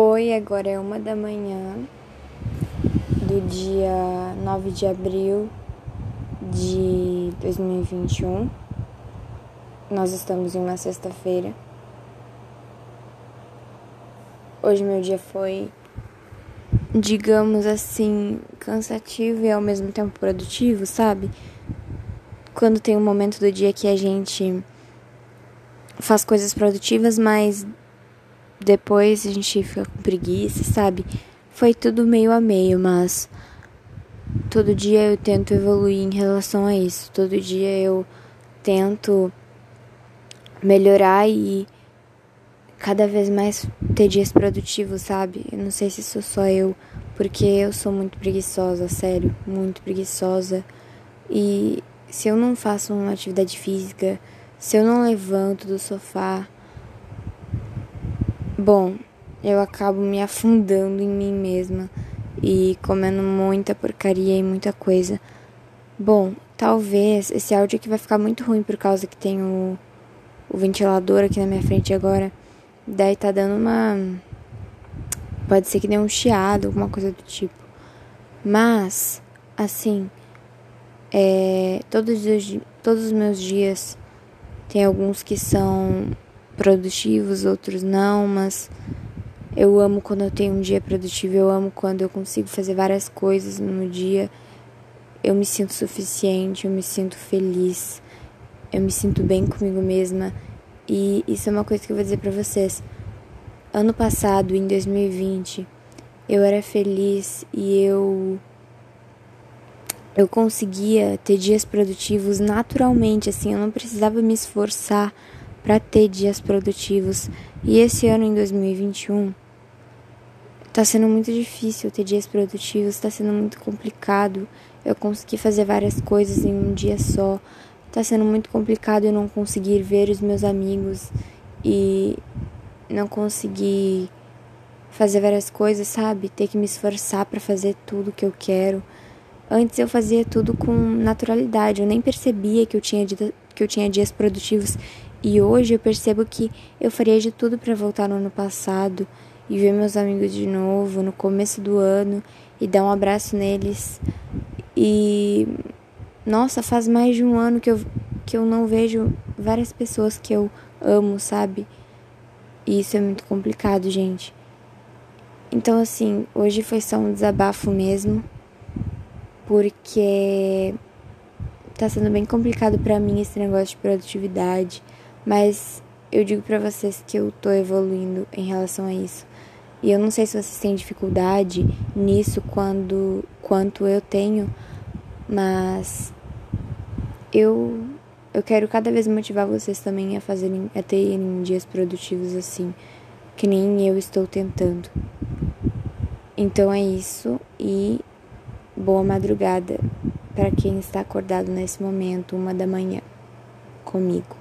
Oi, agora é uma da manhã do dia 9 de abril de 2021. Nós estamos em uma sexta-feira. Hoje meu dia foi, digamos assim, cansativo e ao mesmo tempo produtivo, sabe? Quando tem um momento do dia que a gente faz coisas produtivas, mas depois a gente fica com preguiça, sabe? Foi tudo meio a meio, mas todo dia eu tento evoluir em relação a isso. Todo dia eu tento melhorar e cada vez mais ter dias produtivos, sabe? Eu não sei se sou só eu, porque eu sou muito preguiçosa, sério, muito preguiçosa. E se eu não faço uma atividade física, se eu não levanto do sofá, Bom, eu acabo me afundando em mim mesma e comendo muita porcaria e muita coisa. Bom, talvez esse áudio aqui vai ficar muito ruim por causa que tem o, o ventilador aqui na minha frente agora. Daí tá dando uma. Pode ser que dê um chiado, alguma coisa do tipo. Mas, assim, é, todos, os, todos os meus dias tem alguns que são produtivos, outros não, mas eu amo quando eu tenho um dia produtivo, eu amo quando eu consigo fazer várias coisas no dia. Eu me sinto suficiente, eu me sinto feliz, eu me sinto bem comigo mesma. E isso é uma coisa que eu vou dizer para vocês. Ano passado, em 2020, eu era feliz e eu eu conseguia ter dias produtivos naturalmente, assim, eu não precisava me esforçar para ter dias produtivos. E esse ano, em 2021, está sendo muito difícil ter dias produtivos, está sendo muito complicado. Eu consegui fazer várias coisas em um dia só. Está sendo muito complicado eu não conseguir ver os meus amigos e não conseguir fazer várias coisas, sabe? Ter que me esforçar para fazer tudo que eu quero. Antes eu fazia tudo com naturalidade, eu nem percebia que eu tinha, que eu tinha dias produtivos e hoje eu percebo que eu faria de tudo para voltar no ano passado e ver meus amigos de novo no começo do ano e dar um abraço neles. E nossa, faz mais de um ano que eu, que eu não vejo várias pessoas que eu amo, sabe? E isso é muito complicado, gente. Então, assim, hoje foi só um desabafo mesmo, porque tá sendo bem complicado para mim esse negócio de produtividade. Mas eu digo para vocês que eu tô evoluindo em relação a isso. E eu não sei se vocês têm dificuldade nisso quando quanto eu tenho, mas eu eu quero cada vez motivar vocês também a fazerem a terem dias produtivos assim, que nem eu estou tentando. Então é isso e boa madrugada para quem está acordado nesse momento, uma da manhã, comigo.